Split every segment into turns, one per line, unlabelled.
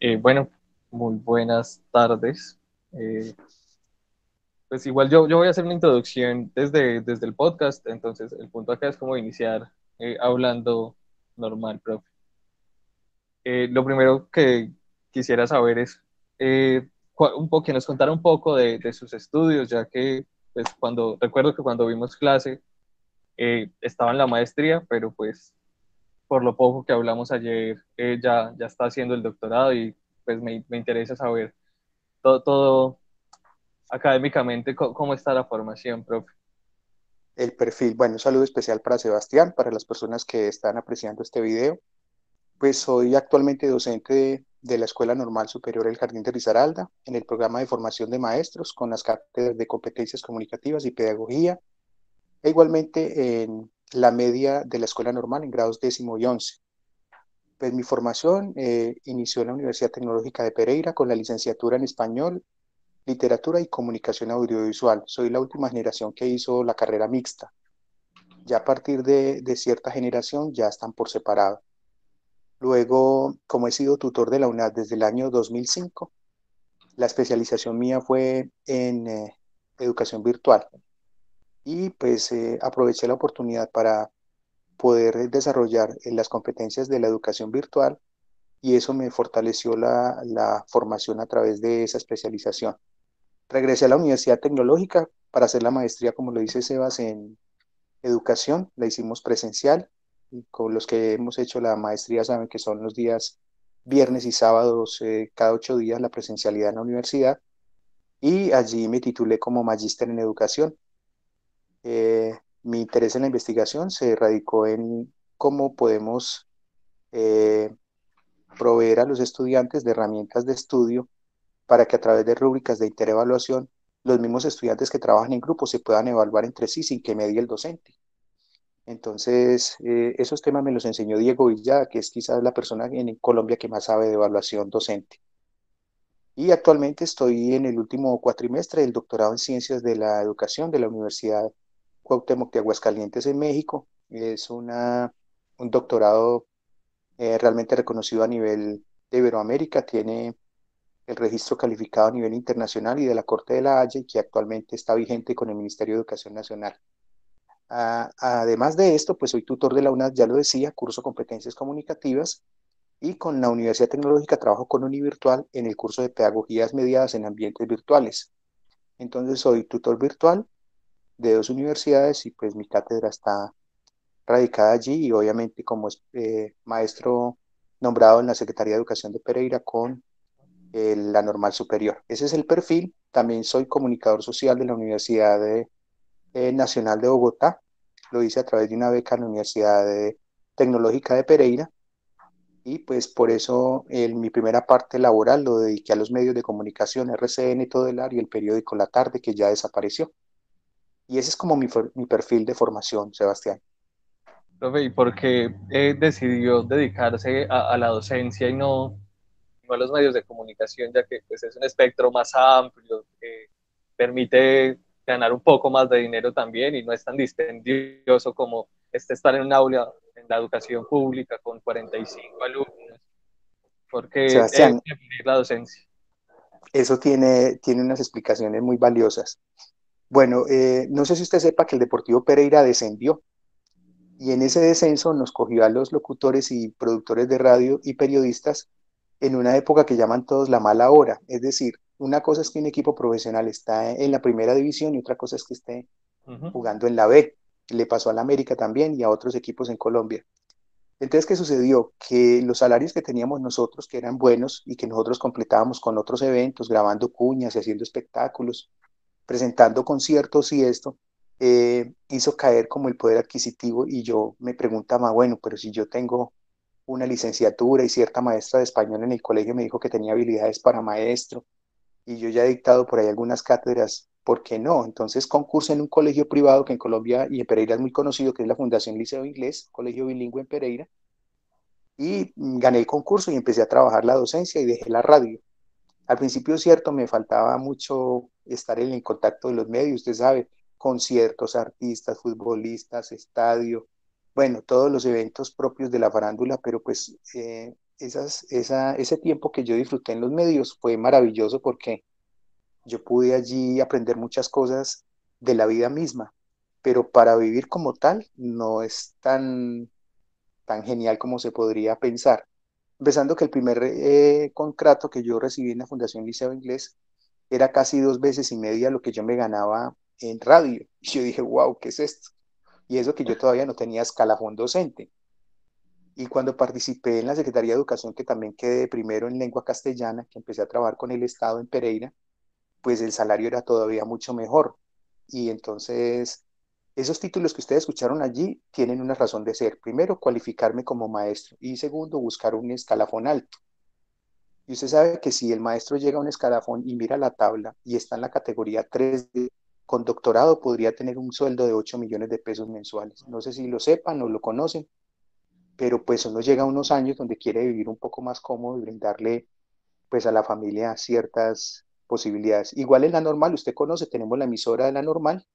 Eh, bueno, muy buenas tardes. Eh, pues igual yo, yo voy a hacer una introducción desde, desde el podcast, entonces el punto acá es como iniciar eh, hablando normal, profe. lo primero que quisiera saber es un poco, que nos contara un poco de, de, sus estudios, ya que pues cuando, recuerdo que cuando vimos clase estaba en la maestría, pero pues por lo poco que hablamos ayer, eh, ya, ya está haciendo el doctorado y pues me, me interesa saber todo, todo académicamente cómo, está la formación, profe.
El perfil, bueno, un saludo especial para Sebastián, para las personas que están apreciando este video. Pues soy actualmente docente de, de la Escuela Normal Superior El Jardín de Risaralda en el programa de formación de maestros con las cátedras de competencias comunicativas y pedagogía e igualmente en la media de la escuela normal en grados décimo y once. Pues mi formación eh, inició en la Universidad Tecnológica de Pereira con la licenciatura en español, literatura y comunicación audiovisual. Soy la última generación que hizo la carrera mixta. Ya a partir de, cierta generación ya están por separado. Luego, como he sido tutor de la UNAD desde el año 2005, la especialización mía fue en eh, educación virtual y pues eh, aproveché la oportunidad para poder desarrollar eh, las competencias de la educación virtual y eso me fortaleció la, la, formación a través de esa especialización. Regresé a la Universidad Tecnológica para hacer la maestría, como lo dice Sebas, en educación, la hicimos presencial, y con los que hemos hecho la maestría saben que son los días viernes y sábados, eh, cada ocho días la presencialidad en la universidad, y allí me titulé como magíster en educación eh, mi interés en la investigación se radicó en cómo podemos eh, proveer a los estudiantes de herramientas de estudio para que a través de rúbricas de interevaluación los mismos estudiantes que trabajan en grupo se puedan evaluar entre sí sin que medie el docente. Entonces, eh, esos temas me los enseñó Diego Villa, que es quizás la persona en Colombia que más sabe de evaluación docente. Y actualmente estoy en el último cuatrimestre del doctorado en Ciencias de la Educación de la Universidad Cuauhtémoc de Aguascalientes en México. Es una, un doctorado eh, realmente reconocido a nivel de Iberoamérica. Tiene el registro calificado a nivel internacional y de la Corte de la Haya, que actualmente está vigente con el Ministerio de Educación Nacional. además de esto, pues soy tutor de la UNAD, ya lo decía, curso competencias comunicativas, y con la Universidad Tecnológica trabajo con Univirtual en el curso de pedagogías mediadas en ambientes virtuales. Entonces soy tutor virtual de dos universidades y pues mi cátedra está radicada allí y obviamente como eh, maestro nombrado en la Secretaría de Educación de Pereira con la normal superior. Ese es el perfil. También soy comunicador social de la Universidad eh, Nacional de Bogotá. Lo hice a través de una beca en la Universidad Tecnológica de Pereira. Y pues por eso en mi primera parte laboral lo dediqué a los medios de comunicación, RCN, todo el área el periódico La Tarde, que ya desapareció. Y ese es como mi, mi perfil de formación, Sebastián.
Profe, ¿y por qué eh, decidió dedicarse a, a, la docencia y no, no, a los medios de comunicación, ya que pues, es un espectro más amplio, que permite ganar un poco más de dinero también y no es tan dispendioso como este estar en un aula en la educación pública con 45 alumnos? Porque Sebastián, la docencia.
Eso tiene, tiene unas explicaciones muy valiosas. Bueno, eh, no sé si usted sepa que el Deportivo Pereira descendió y en ese descenso nos cogió a los locutores y productores de radio y periodistas en una época que llaman todos la mala hora. Es decir, una cosa es que un equipo profesional está en la primera división y otra cosa es que esté jugando en la B. Le pasó a la América también y a otros equipos en Colombia. Entonces, ¿qué sucedió? Que los salarios que teníamos nosotros, que eran buenos y que nosotros completábamos con otros eventos, grabando cuñas y haciendo espectáculos, presentando conciertos y esto, eh, hizo caer como el poder adquisitivo y yo me preguntaba, bueno, pero si yo tengo una licenciatura y cierta maestra de español en el colegio me dijo que tenía habilidades para maestro y yo ya he dictado por ahí algunas cátedras, ¿por qué no? Entonces concurso en un colegio privado que en Colombia y en Pereira es muy conocido, que es la Fundación Liceo Inglés, colegio bilingüe en Pereira, y gané el concurso y empecé a trabajar la docencia y dejé la radio. Al principio, cierto, me faltaba mucho estar en contacto de los medios, usted sabe, conciertos, artistas, futbolistas, estadio, bueno, todos los eventos propios de la farándula, pero pues eh, esa, ese tiempo que yo disfruté en los medios fue maravilloso porque yo pude allí aprender muchas cosas de la vida misma, pero para vivir como tal no es tan, tan genial como se podría pensar. Empezando que el primer eh, contrato que yo recibí en la Fundación Liceo Inglés era casi dos veces y media lo que yo me ganaba en radio. Y yo dije, wow, ¿qué es esto? Y eso que yo todavía no tenía escalafón docente. Y cuando participé en la Secretaría de Educación, que también quedé primero en lengua castellana, que empecé a trabajar con el Estado en Pereira, pues el salario era todavía mucho mejor. Y entonces, esos títulos que ustedes escucharon allí tienen una razón de ser. Primero, cualificarme como maestro y segundo, buscar un escalafón alto. Y usted sabe que si el maestro llega a un escalafón y mira la tabla y está en la categoría 3 con doctorado podría tener un sueldo de 8 millones de pesos mensuales. No sé si lo sepan o lo conocen, pero pues uno llega a unos años donde quiere vivir un poco más cómodo y brindarle pues a la familia ciertas posibilidades. Igual en la normal, usted conoce, tenemos la emisora de la normal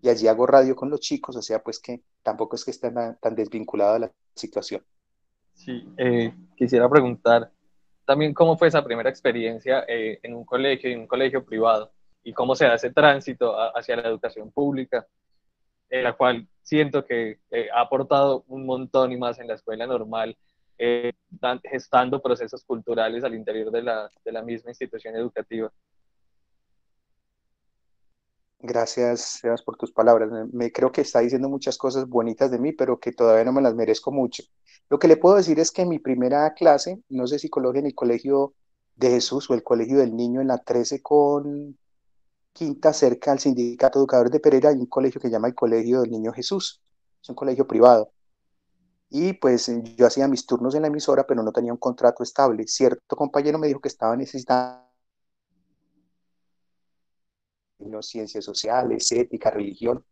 y allí hago radio con los chicos, o sea, pues que tampoco es que esté tan, desvinculado de la situación.
Sí, eh, quisiera preguntar también cómo fue esa primera experiencia eh, en un colegio, en un colegio privado, y cómo se hace tránsito hacia la educación pública, en la cual siento que eh, ha aportado un montón y más en la escuela normal, eh, gestando procesos culturales al interior de la, de la misma institución educativa.
Gracias, Sebas, por tus palabras. Me, creo que está diciendo muchas cosas bonitas de mí, pero que todavía no me las merezco mucho. Lo que le puedo decir es que en mi primera clase, no sé si coloque en el Colegio de Jesús o el Colegio del Niño en la 13 con Quinta, cerca al Sindicato Educador de Pereira, hay un colegio que se llama el Colegio del Niño Jesús. Es un colegio privado. Y pues yo hacía mis turnos en la emisora, pero no tenía un contrato estable. Cierto compañero me dijo que estaba necesitando ciencias sociales, ética, religión.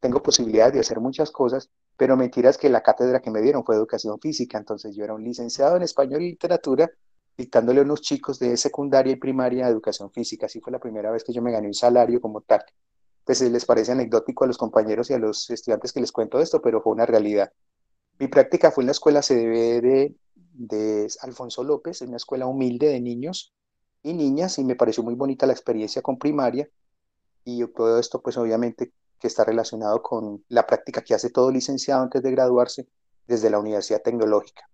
Tengo posibilidades de hacer muchas cosas, pero mentiras que la cátedra que me dieron fue educación física. Entonces yo era un licenciado en español y literatura dictándole a unos chicos de secundaria y primaria educación física. Así fue la primera vez que yo me gané un salario como tal. Pues les parece anecdótico a los compañeros y a los estudiantes que les cuento esto, pero fue una realidad. Mi práctica fue en la escuela CDB de, de Alfonso López, en una escuela humilde de niños y niñas, y me pareció muy bonita la experiencia con primaria. Y todo esto, pues obviamente, que está relacionado con la práctica que hace todo licenciado antes de graduarse desde la Universidad Tecnológica.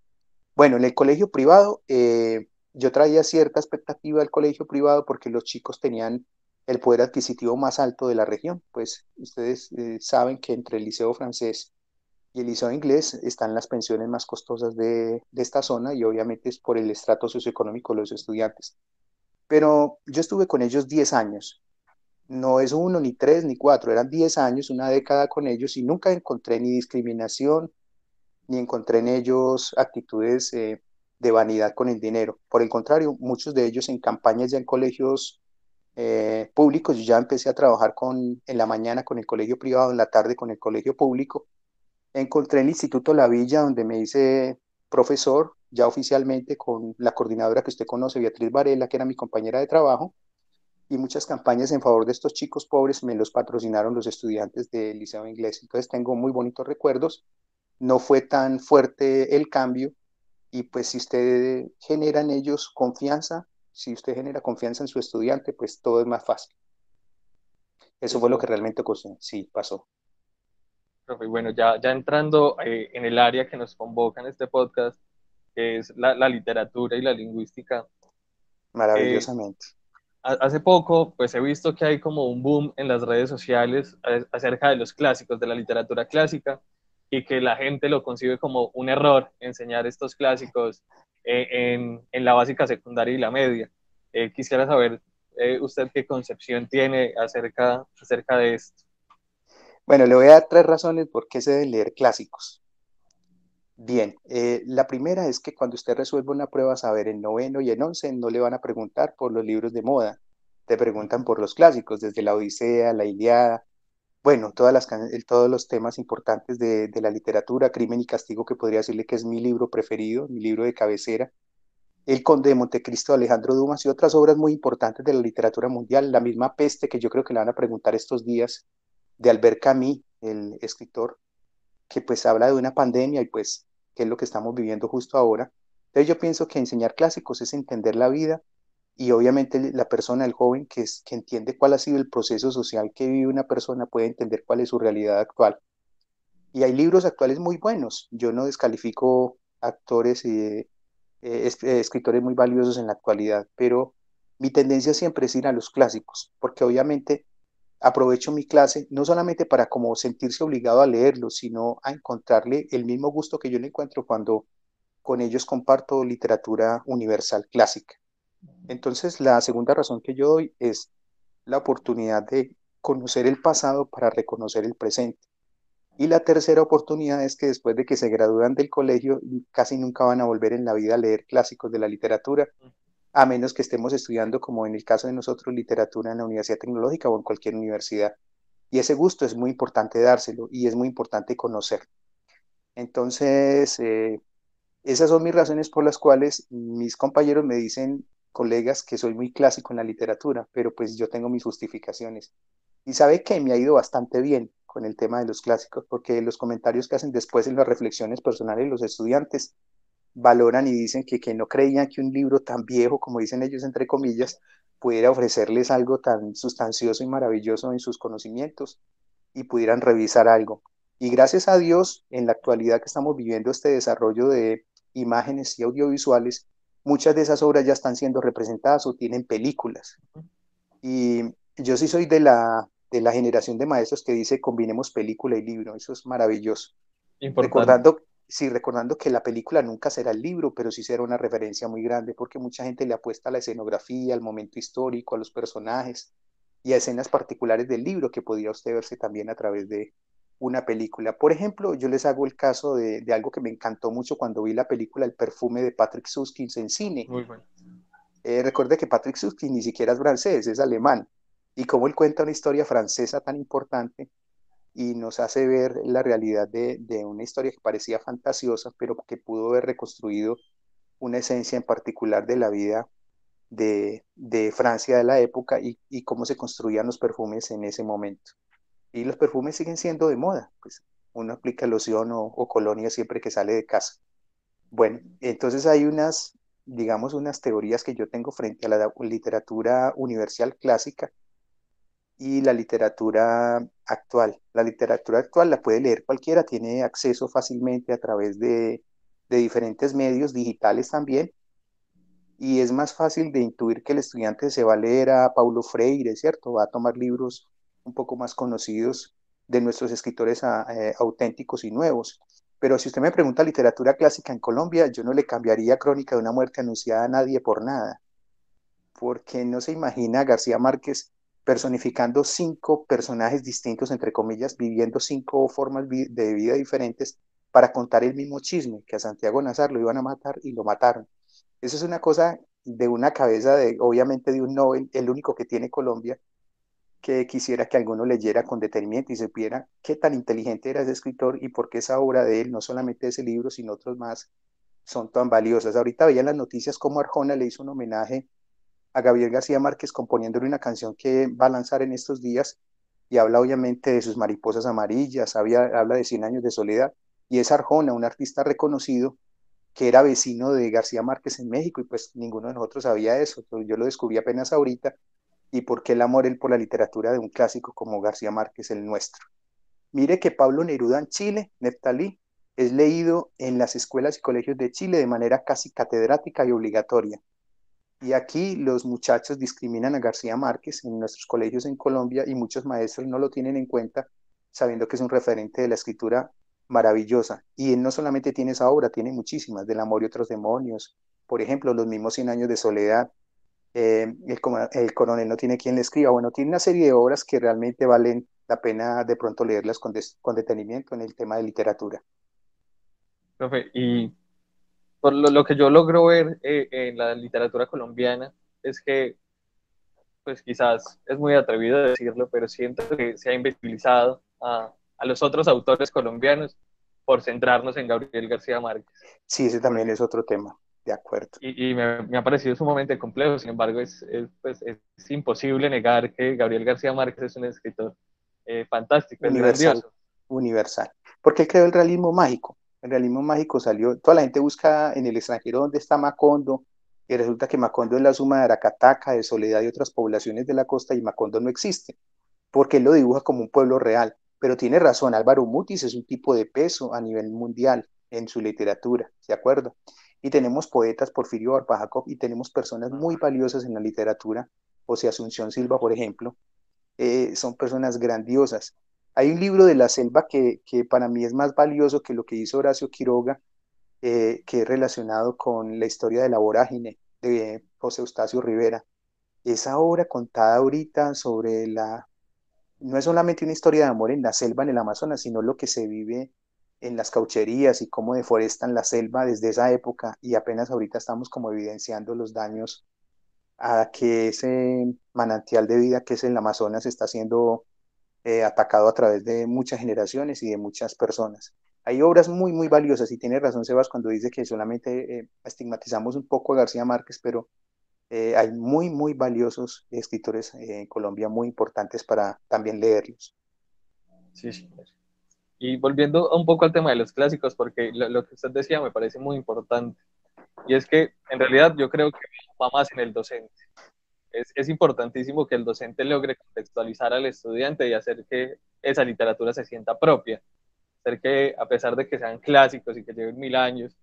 Bueno, en el colegio privado, eh, yo traía cierta expectativa del colegio privado porque los chicos tenían el poder adquisitivo más alto de la región. Pues ustedes eh, saben que entre el liceo francés y el liceo inglés están las pensiones más costosas de, de esta zona y obviamente es por el estrato socioeconómico de los estudiantes. Pero yo estuve con ellos 10 años. No es uno, ni tres, ni cuatro, eran 10 años, una década con ellos y nunca encontré ni discriminación, ni encontré en ellos actitudes eh, de vanidad con el dinero. Por el contrario, muchos de ellos en campañas ya en colegios eh, públicos, yo ya empecé a trabajar con, en la mañana con el colegio privado, en la tarde con el colegio público. Encontré el Instituto La Villa, donde me hice profesor, ya oficialmente con la coordinadora que usted conoce, Beatriz Varela, que era mi compañera de trabajo, y muchas campañas en favor de estos chicos pobres me los patrocinaron los estudiantes del Liceo Inglés. Entonces tengo muy bonitos recuerdos. No fue tan fuerte el cambio, y pues si usted genera en ellos confianza, si usted genera confianza en su estudiante, pues todo es más fácil. Eso fue lo que realmente ocurrió. Sí, pasó.
Profe, bueno, ya, ya entrando eh, en el área que nos convoca en este podcast, que es la, la literatura y la lingüística.
Maravillosamente.
Eh, hace poco, pues he visto que hay como un boom en las redes sociales acerca de los clásicos, de la literatura clásica, y que la gente lo concibe como un error enseñar estos clásicos eh, en, en, la básica secundaria y la media. Eh, quisiera saber eh, usted qué concepción tiene acerca, acerca de esto.
Bueno, le voy a dar tres razones por qué se deben leer clásicos. Bien, la primera es que cuando usted resuelve una prueba saber en noveno y en once no le van a preguntar por los libros de moda, te preguntan por los clásicos, desde la Odisea, la Iliada, bueno, todos los temas importantes de, la literatura, Crimen y Castigo, que podría decirle que es mi libro preferido, mi libro de cabecera, El Conde de Montecristo Alejandro Dumas y otras obras muy importantes de la literatura mundial, La misma peste, que yo creo que le van a preguntar estos días, de Albert Camus, el escritor, que pues habla de una pandemia y pues qué es lo que estamos viviendo justo ahora. Entonces yo pienso que enseñar clásicos es entender la vida y obviamente la persona, el joven que, es, que entiende cuál ha sido el proceso social que vive una persona puede entender cuál es su realidad actual. Y hay libros actuales muy buenos. Yo no descalifico actores y eh, escritores muy valiosos en la actualidad, pero mi tendencia siempre es ir a los clásicos, porque obviamente aprovecho mi clase no solamente para como sentirse obligado a leerlos, sino a encontrarle el mismo gusto que yo le encuentro cuando con ellos comparto literatura universal clásica. Entonces, la segunda razón que yo doy es la oportunidad de conocer el pasado para reconocer el presente. Y la tercera oportunidad es que después de que se gradúan del colegio, casi nunca van a volver en la vida a leer clásicos de la literatura, a menos que estemos estudiando, como en el caso de nosotros, literatura en la Universidad Tecnológica o en cualquier universidad. Y ese gusto es muy importante dárselo y es muy importante conocer. Entonces, eh, esas son mis razones por las cuales mis compañeros me dicen, colegas, que soy muy clásico en la literatura, pero pues yo tengo mis justificaciones. Y sabe que me ha ido bastante bien con el tema de los clásicos, porque los comentarios que hacen después en las reflexiones personales los estudiantes valoran y dicen que, que no creían que un libro tan viejo, como dicen ellos entre comillas, pudiera ofrecerles algo tan sustancioso y maravilloso en sus conocimientos y pudieran revisar algo. Y gracias a Dios, en la actualidad que estamos viviendo este desarrollo de imágenes y audiovisuales, muchas de esas obras ya están siendo representadas o tienen películas. Y yo sí soy de la, de la generación de maestros que dice combinemos película y libro, eso es maravilloso. Recordando, sí, recordando que la película nunca será el libro, pero sí será una referencia muy grande, porque mucha gente le apuesta a la escenografía, al momento histórico, a los personajes y a escenas particulares del libro que podría usted verse también a través de una película. Por ejemplo, yo les hago el caso de, algo que me encantó mucho cuando vi la película El perfume de Patrick Suskind en cine. Muy bueno. Eh, recuerde que Patrick Suskind ni siquiera es francés, es alemán. Y como él cuenta una historia francesa tan importante, y nos hace ver la realidad de, una historia que parecía fantasiosa, pero que pudo haber reconstruido una esencia en particular de la vida de, Francia de la época y, cómo se construían los perfumes en ese momento. Y los perfumes siguen siendo de moda, pues uno aplica loción o, colonia siempre que sale de casa. Bueno, entonces hay unas, digamos, unas teorías que yo tengo frente a la literatura universal clásica y la literatura actual. La literatura actual la puede leer cualquiera, tiene acceso fácilmente a través de, diferentes medios digitales también, y es más fácil de intuir que el estudiante se va a leer a Paulo Freire, ¿cierto? Va a tomar libros un poco más conocidos de nuestros escritores ah, eh, auténticos y nuevos. Pero si usted me pregunta literatura clásica en Colombia, yo no le cambiaría Crónica de una muerte anunciada a nadie por nada, porque no se imagina García Márquez personificando cinco personajes distintos, entre comillas, viviendo cinco formas de vida diferentes para contar el mismo chisme, que a Santiago Nazar lo iban a matar y lo mataron. Eso es una cosa de una cabeza de, obviamente, de un Nobel, el único que tiene Colombia, que quisiera que alguno leyera con detenimiento y supiera qué tan inteligente era ese escritor y por qué esa obra de él, no solamente ese libro, sino otros más, son tan valiosas. Ahorita veían las noticias como Arjona le hizo un homenaje a Gabriel García Márquez componiéndole una canción que va a lanzar en estos días y habla obviamente de sus mariposas amarillas, habla de 100 años de soledad y es Arjona, un artista reconocido que era vecino de García Márquez en México y pues ninguno de nosotros sabía eso, yo lo descubrí apenas ahorita y por qué el amor él por la literatura de un clásico como García Márquez el nuestro. Mire que Pablo Neruda en Chile, Neftalí, es leído en las escuelas y colegios de Chile de manera casi catedrática y obligatoria. Y aquí los muchachos discriminan a García Márquez en nuestros colegios en Colombia y muchos maestros no lo tienen en cuenta, sabiendo que es un referente de la escritura maravillosa. Y él no solamente tiene esa obra, tiene muchísimas, del amor y otros demonios. Por ejemplo, los mismos 100 años de soledad. Eh, el, coronel no tiene quien le escriba. Bueno, tiene una serie de obras que realmente valen la pena de pronto leerlas con, con detenimiento en el tema de literatura.
Profe, y por lo, que yo logro ver eh, en la literatura colombiana es que, pues quizás es muy atrevido decirlo, pero siento que se ha invisibilizado a, a los otros autores colombianos por centrarnos en Gabriel García Márquez.
Sí, ese también es otro tema, de acuerdo.
Y, y me, me, ha parecido sumamente complejo, sin embargo, es, es, pues, es, imposible negar que Gabriel García Márquez es un escritor eh, fantástico,
universal, universal, porque él creó el realismo mágico El realismo mágico salió, toda la gente busca en el extranjero dónde está Macondo, y resulta que Macondo es la suma de Aracataca, de Soledad y otras poblaciones de la costa, y Macondo no existe, porque él lo dibuja como un pueblo real. Pero tiene razón, Álvaro Mutis es un tipo de peso a nivel mundial en su literatura, ¿de acuerdo? Y tenemos poetas, Porfirio Barbajacob, y tenemos personas muy valiosas en la literatura, o sea, Asunción Silva, por ejemplo, eh, son personas grandiosas. Hay un libro de la selva que, que, para mí es más valioso que lo que hizo Horacio Quiroga, eh, que es relacionado con la historia de la vorágine de José Eustacio Rivera. Esa obra contada ahorita sobre la... No es solamente una historia de amor en la selva, en el Amazonas, sino lo que se vive en las caucherías y cómo deforestan la selva desde esa época y apenas ahorita estamos como evidenciando los daños a que ese manantial de vida que es el Amazonas está siendo eh, atacado a través de muchas generaciones y de muchas personas. Hay obras muy, muy valiosas y tiene razón Sebas cuando dice que solamente eh, estigmatizamos un poco a García Márquez, pero eh, hay muy, muy valiosos escritores en Colombia, muy importantes para también leerlos.
Sí, sí. Y volviendo un poco al tema de los clásicos, porque lo, lo que usted decía me parece muy importante. Y es que en realidad yo creo que va más en el docente. Es, es, importantísimo que el docente logre contextualizar al estudiante y hacer que esa literatura se sienta propia. Hacer que, a pesar de que sean clásicos y que lleven mil años,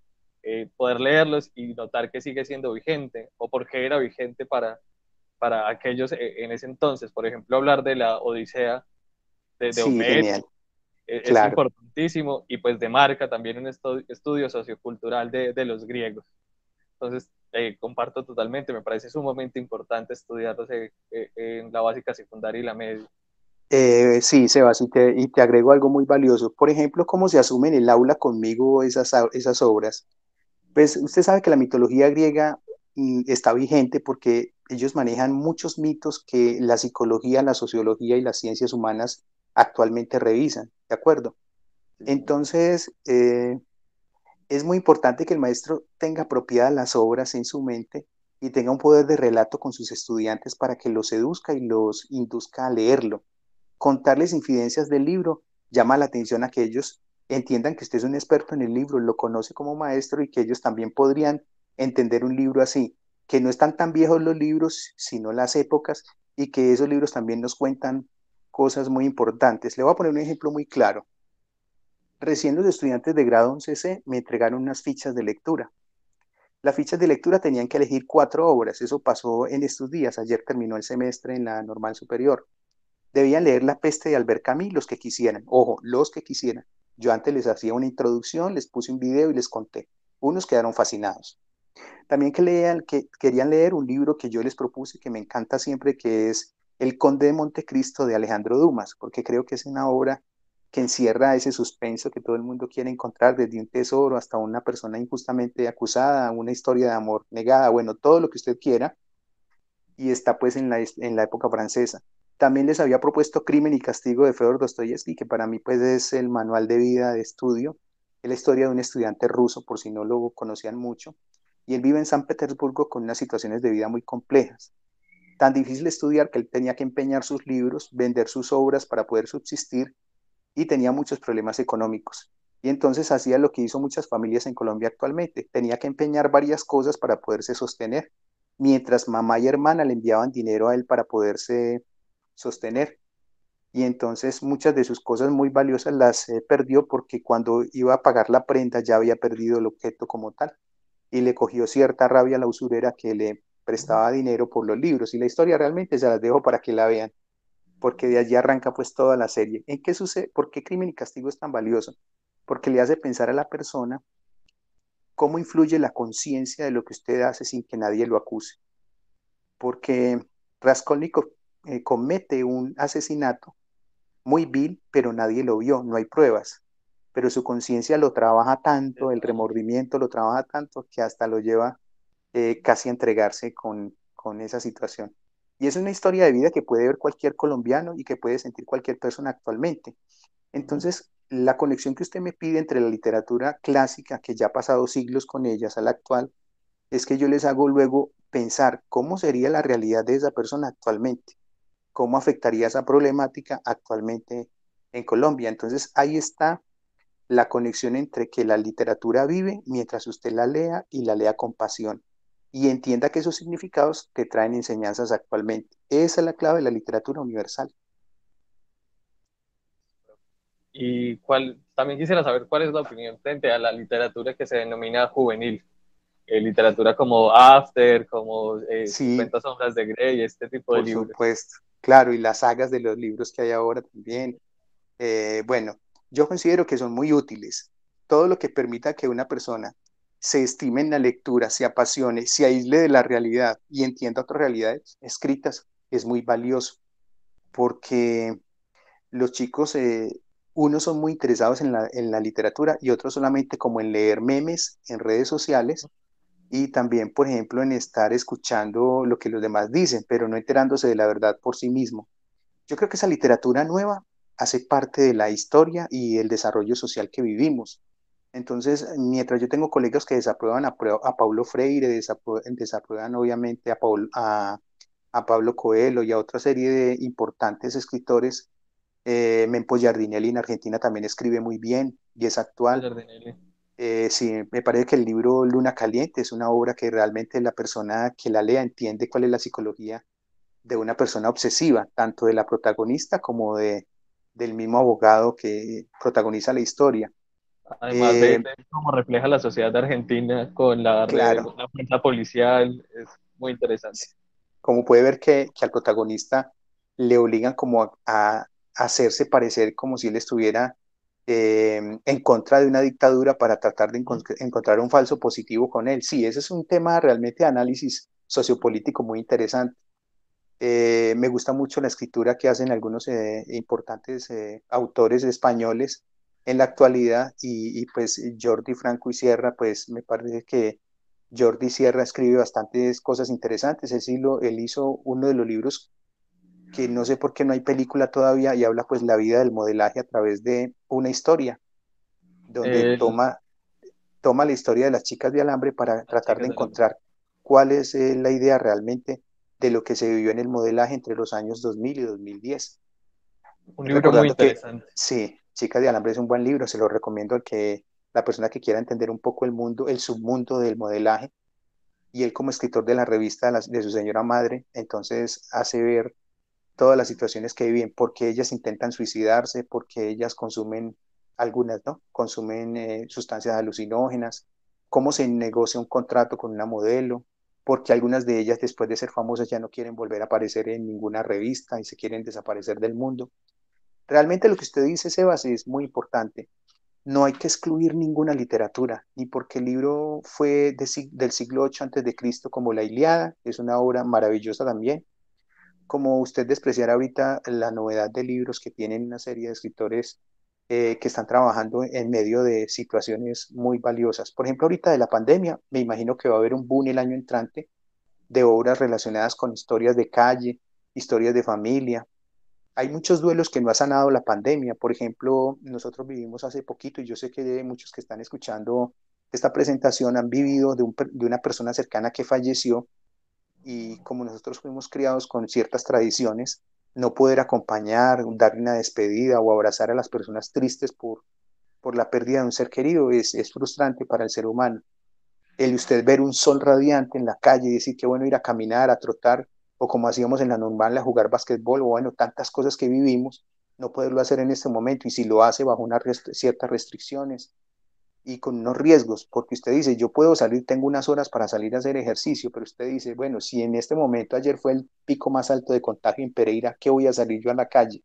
eh, poder leerlos y notar que sigue siendo vigente o por qué era vigente para, para aquellos eh, en ese entonces. Por ejemplo, hablar de la Odisea de, de sí, Homero es, claro. es, importantísimo y pues de marca también un estudio, estudio sociocultural de, de los griegos. Entonces, eh, comparto totalmente, me parece sumamente importante estudiarlos eh, eh, en la básica, secundaria y la media.
Eh, sí, Sebas, y te, y te agrego algo muy valioso. Por ejemplo, cómo se asumen en el aula conmigo esas, esas obras. Pues usted sabe que la mitología griega mm, está vigente porque ellos manejan muchos mitos que la psicología, la sociología y las ciencias humanas actualmente revisan, ¿de acuerdo? Entonces, eh, es muy importante que el maestro tenga apropiadas las obras en su mente y tenga un poder de relato con sus estudiantes para que los seduzca y los induzca a leerlo. Contarles infidencias del libro llama la atención a que ellos entiendan que usted es un experto en el libro, lo conoce como maestro y que ellos también podrían entender un libro así, que no están tan viejos los libros, sino las épocas, y que esos libros también nos cuentan cosas muy importantes. Le voy a poner un ejemplo muy claro. Recién los estudiantes de grado 11C me entregaron unas fichas de lectura. Las fichas de lectura tenían que elegir cuatro obras, eso pasó en estos días, ayer terminó el semestre en la normal superior. Debían leer La peste de Albert Camus los que quisieran, ojo, los que quisieran. Yo antes les hacía una introducción, les puse un video y les conté. Unos quedaron fascinados. También querían leer un libro que yo les propuse, que me encanta siempre, que es El Conde de Montecristo de Alejandro Dumas, porque creo que es una obra que encierra ese suspenso que todo el mundo quiere encontrar, desde un tesoro hasta una persona injustamente acusada, una historia de amor negada, bueno, todo lo que usted quiera, y está pues en la, en la época francesa. También les había propuesto Crimen y Castigo de Fedor Dostoyevsky, que para mí pues es el manual de vida de estudio, es la historia de un estudiante ruso, por si no lo conocían mucho, y él vive en San Petersburgo con unas situaciones de vida muy complejas. Tan difícil estudiar que él tenía que empeñar sus libros, vender sus obras para poder subsistir y tenía muchos problemas económicos. Y entonces hacía lo que hizo muchas familias en Colombia actualmente. Tenía que empeñar varias cosas para poderse sostener, mientras mamá y hermana le enviaban dinero a él para poderse sostener. Y entonces muchas de sus cosas muy valiosas las eh, perdió porque cuando iba a pagar la prenda ya había perdido el objeto como tal. Y le cogió cierta rabia a la usurera que le prestaba dinero por los libros. Y la historia realmente se las dejo para que la vean porque de allí arranca pues toda la serie. ¿En qué sucede? ¿Por qué crimen y castigo es tan valioso? Porque le hace pensar a la persona cómo influye la conciencia de lo que usted hace sin que nadie lo acuse. Porque Raskolnikov eh, comete un asesinato muy vil, pero nadie lo vio, no hay pruebas. Pero su conciencia lo trabaja tanto, el remordimiento lo trabaja tanto, que hasta lo lleva eh, casi a entregarse con, con esa situación. Y es una historia de vida que puede ver cualquier colombiano y que puede sentir cualquier persona actualmente. Entonces, la conexión que usted me pide entre la literatura clásica, que ya ha pasado siglos con ellas, a la actual, es que yo les hago luego pensar cómo sería la realidad de esa persona actualmente, cómo afectaría esa problemática actualmente en Colombia. Entonces, ahí está la conexión entre que la literatura vive mientras usted la lea y la lea con pasión y entienda que esos significados te traen enseñanzas actualmente. Esa es la clave de la literatura universal.
Y cuál, también quisiera saber cuál es la opinión frente a la literatura que se denomina juvenil. Eh, literatura como After, como eh, sombras de Grey, este tipo de libros.
Por supuesto, claro, y las sagas de los libros que hay ahora también. Eh, bueno, yo considero que son muy útiles. Todo lo que permita que una persona se estime en la lectura, se apasione, se aísle de la realidad y entienda otras realidades escritas es muy valioso porque los chicos, eh, unos son muy interesados en la, en la literatura y otros solamente como en leer memes en redes sociales y también, por ejemplo, en estar escuchando lo que los demás dicen, pero no enterándose de la verdad por sí mismo. Yo creo que esa literatura nueva hace parte de la historia y el desarrollo social que vivimos. Entonces, mientras yo tengo colegas que desaprueban a, a Paulo Freire, desaprueban, obviamente a, a, Pablo Coelho y a otra serie de importantes escritores, eh, Mempo Giardinelli en Argentina también escribe muy bien y es actual. Eh, sí, me parece que el libro Luna Caliente es una obra que realmente la persona que la lea entiende cuál es la psicología de una persona obsesiva, tanto de la protagonista como de, del mismo abogado que protagoniza la historia.
Además de, eh, cómo refleja la sociedad de Argentina con la, la policial, es muy interesante.
Como puede ver que, que al protagonista le obligan como a, hacerse parecer como si él estuviera eh, en contra de una dictadura para tratar de encontrar un falso positivo con él. Sí, ese es un tema realmente de análisis sociopolítico muy interesante. Eh, me gusta mucho la escritura que hacen algunos eh, importantes eh, autores españoles en la actualidad y, pues Jordi Franco y Sierra, pues me parece que Jordi Sierra escribe bastantes cosas interesantes. Él, él hizo uno de los libros que no sé por qué no hay película todavía y habla pues la vida del modelaje a través de una historia, donde toma, toma la historia de las chicas de alambre para tratar de encontrar cuál es la idea realmente de lo que se vivió en el modelaje entre los años 2000 y 2010.
Un libro muy interesante.
sí, Chicas de Alambre es un buen libro, se lo recomiendo a que la persona que quiera entender un poco el mundo, el submundo del modelaje, y él como escritor de la revista de, su señora madre, entonces hace ver todas las situaciones que viven, porque ellas intentan suicidarse, porque ellas consumen algunas, ¿no? Consumen eh, sustancias alucinógenas, cómo se negocia un contrato con una modelo, porque algunas de ellas después de ser famosas ya no quieren volver a aparecer en ninguna revista y se quieren desaparecer del mundo. Realmente lo que usted dice, Sebas, es muy importante. No hay que excluir ninguna literatura, ni porque el libro fue del siglo VIII antes de Cristo como la Iliada, es una obra maravillosa también, como usted despreciar ahorita la novedad de libros que tienen una serie de escritores eh, que están trabajando en medio de situaciones muy valiosas. Por ejemplo, ahorita de la pandemia, me imagino que va a haber un boom el año entrante de obras relacionadas con historias de calle, historias de familia. Hay muchos duelos que no ha sanado la pandemia. Por ejemplo, nosotros vivimos hace poquito y yo sé que muchos que están escuchando esta presentación han vivido de, una persona cercana que falleció y como nosotros fuimos criados con ciertas tradiciones, no poder acompañar, dar una despedida o abrazar a las personas tristes por, por la pérdida de un ser querido es, es frustrante para el ser humano. El usted ver un sol radiante en la calle y decir que bueno ir a caminar, a trotar, o como hacíamos en la normal, a jugar básquetbol, o bueno, tantas cosas que vivimos, no poderlo hacer en este momento, y si lo hace bajo unas ciertas restricciones, y con unos riesgos, porque usted dice, yo puedo salir, tengo unas horas para salir a hacer ejercicio, pero usted dice, bueno, si en este momento ayer fue el pico más alto de contagio en Pereira, ¿qué voy a salir yo a la calle?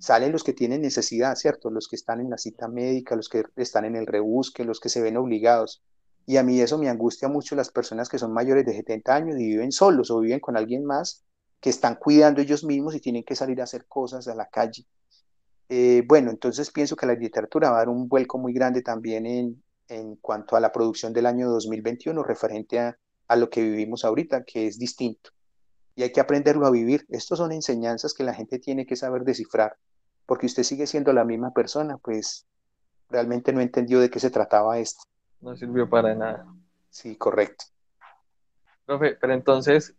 Salen los que tienen necesidad, ¿cierto? Los que están en la cita médica, los que están en el rebusque, los que se ven obligados. Y a mí eso me angustia mucho las personas que son mayores de 70 años y viven solos o viven con alguien más que están cuidando ellos mismos y tienen que salir a hacer cosas a la calle. Eh, bueno, entonces pienso que la literatura va a dar un vuelco muy grande también en, en cuanto a la producción del año 2021 referente a, a, lo que vivimos ahorita, que es distinto. Y hay que aprenderlo a vivir. Estas son enseñanzas que la gente tiene que saber descifrar, porque usted sigue siendo la misma persona, pues realmente no entendió de qué se trataba esto.
No sirvió para nada.
Sí, correcto.
Profe, pero entonces,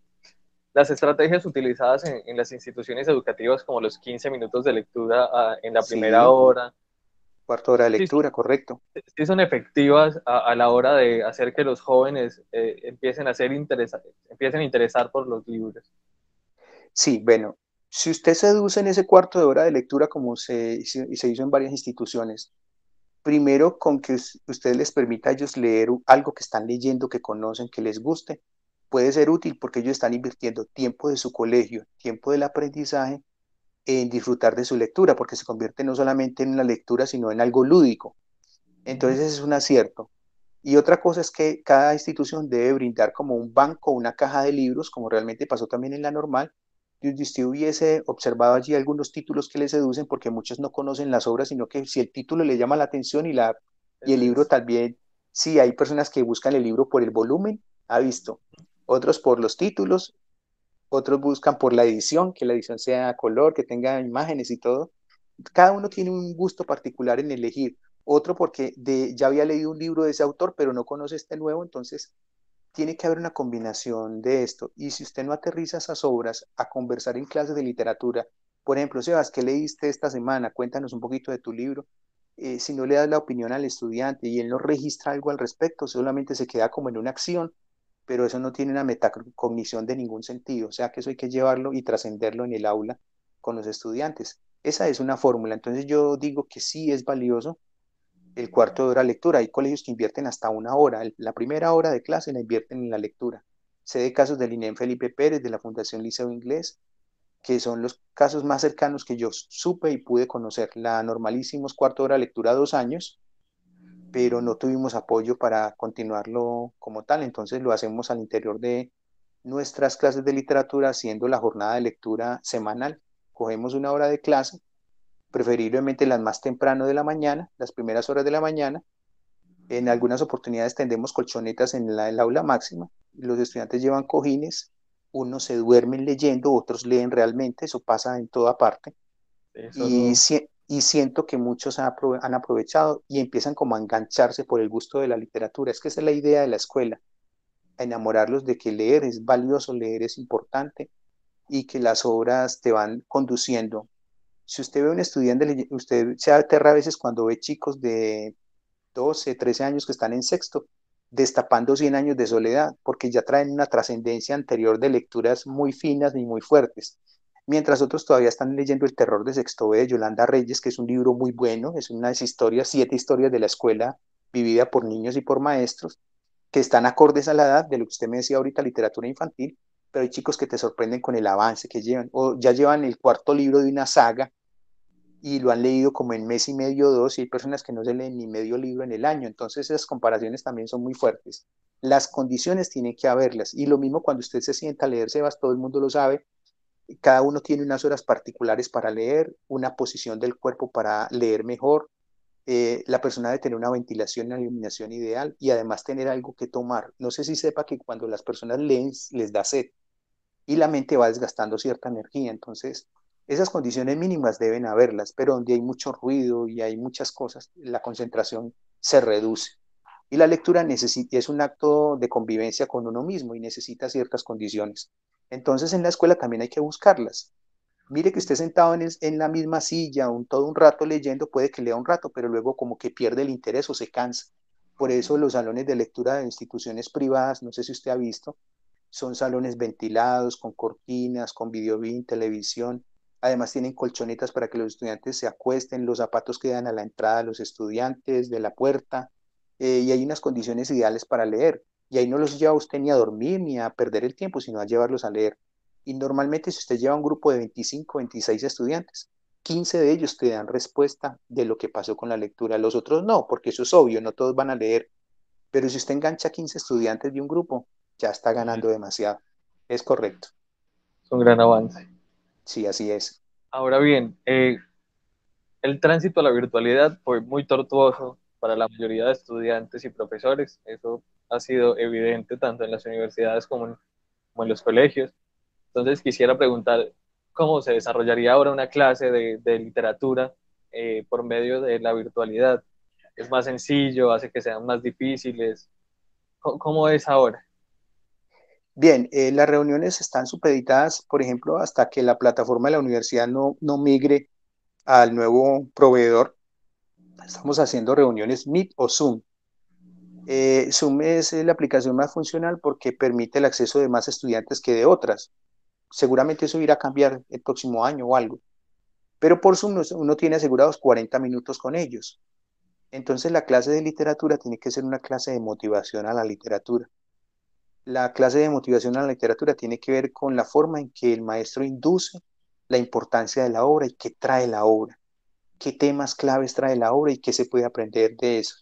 las estrategias utilizadas en, las instituciones educativas como los 15 minutos de lectura ah, en la primera hora
Cuarto hora de lectura, correcto.
Sí son efectivas a, la hora de hacer que los jóvenes eh, empiecen a ser empiecen a interesar por los libros.
Sí, bueno, si usted seduce en ese cuarto de hora de lectura como se, se hizo en varias instituciones, primero con que usted les permita a ellos leer algo que están leyendo, que conocen, que les guste, puede ser útil porque ellos están invirtiendo tiempo de su colegio, tiempo del aprendizaje en disfrutar de su lectura, porque se convierte no solamente en una lectura, sino en algo lúdico. Entonces es un acierto. Y otra cosa es que cada institución debe brindar como un banco, una caja de libros, como realmente pasó también en la normal, y usted hubiese observado allí algunos títulos que le seducen, porque muchos no conocen las obras, sino que si el título le llama la atención y, la, y el libro también, sí, hay personas que buscan el libro por el volumen, ha visto, otros por los títulos, otros buscan por la edición, que la edición sea color, que tenga imágenes y todo. Cada uno tiene un gusto particular en elegir. Otro porque de, ya había leído un libro de ese autor, pero no conoce este nuevo, entonces tiene que haber una combinación de esto. Y si usted no aterriza esas obras a conversar en clases de literatura, por ejemplo, Sebas, ¿qué leíste esta semana? Cuéntanos un poquito de tu libro. Eh, si no le das la opinión al estudiante y él no registra algo al respecto, solamente se queda como en una acción pero eso no tiene una metacognición de ningún sentido, o sea que eso hay que llevarlo y trascenderlo en el aula con los estudiantes. Esa es una fórmula, entonces yo digo que sí es valioso el cuarto de hora lectura. Hay colegios que invierten hasta una hora, la primera hora de clase la invierten en la lectura. Sé de casos del INEM Felipe Pérez, de la Fundación Liceo Inglés, que son los casos más cercanos que yo supe y pude conocer. La normalísimos cuarto de hora lectura dos años, pero no tuvimos apoyo para continuarlo como tal, entonces lo hacemos al interior de nuestras clases de literatura, haciendo la jornada de lectura semanal. Cogemos una hora de clase, preferiblemente las más temprano de la mañana, las primeras horas de la mañana. En algunas oportunidades tendemos colchonetas en la, el aula máxima, los estudiantes llevan cojines, unos se duermen leyendo, otros leen realmente, eso pasa en toda parte. y, y siento que muchos han aprovechado y empiezan como a engancharse por el gusto de la literatura. Es que esa es la idea de la escuela, enamorarlos de que leer es valioso, leer es importante y que las obras te van conduciendo. Si usted ve un estudiante, usted se aterra a veces cuando ve chicos de 12, 13 años que están en sexto, destapando 100 años de soledad, porque ya traen una trascendencia anterior de lecturas muy finas y muy fuertes. Mientras otros todavía están leyendo El terror de Sexto B de Yolanda Reyes, que es un libro muy bueno, es unas historias, siete historias de la escuela vivida por niños y por maestros, que están acordes a la edad de lo que usted me decía ahorita, literatura infantil, pero hay chicos que te sorprenden con el avance que llevan, o ya llevan el cuarto libro de una saga y lo han leído como en mes y medio o dos, y hay personas que no se leen ni medio libro en el año, entonces esas comparaciones también son muy fuertes. Las condiciones tienen que haberlas, y lo mismo cuando usted se sienta a leer Sebas, todo el mundo lo sabe, cada uno tiene unas horas particulares para leer, una posición del cuerpo para leer mejor. Eh, la persona debe tener una ventilación una iluminación ideal y además tener algo que tomar. No sé si sepa que cuando las personas leen les da sed y la mente va desgastando cierta energía. Entonces, esas condiciones mínimas deben haberlas, pero donde hay mucho ruido y hay muchas cosas, la concentración se reduce. Y la lectura es un acto de convivencia con uno mismo y necesita ciertas condiciones. Entonces en la escuela también hay que buscarlas. Mire que esté sentado en, la misma silla un, todo un rato leyendo, puede que lea un rato, pero luego como que pierde el interés o se cansa. Por eso los salones de lectura de instituciones privadas, no sé si usted ha visto, son salones ventilados, con cortinas, con videobin, televisión. Además tienen colchonetas para que los estudiantes se acuesten, los zapatos quedan a la entrada de los estudiantes, de la puerta, eh, y hay unas condiciones ideales para leer. Y ahí no los lleva usted ni a dormir ni a perder el tiempo, sino a llevarlos a leer. Y normalmente si usted lleva un grupo de 25, 26 estudiantes, 15 de ellos te dan respuesta de lo que pasó con la lectura. Los otros no, porque eso es obvio, no todos van a leer. Pero si usted engancha 15 estudiantes de un grupo, ya está ganando demasiado. Es correcto.
Es un gran avance.
Sí, así es.
Ahora bien, eh, el tránsito a la virtualidad fue muy tortuoso para la mayoría de estudiantes y profesores. Eso ha sido evidente tanto en las universidades como en, los colegios. Entonces quisiera preguntar cómo se desarrollaría ahora una clase de, literatura eh, por medio de la virtualidad. ¿Es más sencillo? ¿Hace que sean más difíciles? ¿Cómo, es ahora?
Bien, eh, las reuniones están supeditadas, por ejemplo, hasta que la plataforma de la universidad no, migre al nuevo proveedor estamos haciendo reuniones Meet o Zoom. Eh, Zoom es la aplicación más funcional porque permite el acceso de más estudiantes que de otras. Seguramente eso irá a cambiar el próximo año o algo. Pero por Zoom uno tiene asegurados 40 minutos con ellos. Entonces la clase de literatura tiene que ser una clase de motivación a la literatura. La clase de motivación a la literatura tiene que ver con la forma en que el maestro induce la importancia de la obra y qué trae la obra, qué temas claves trae la obra y qué se puede aprender de eso.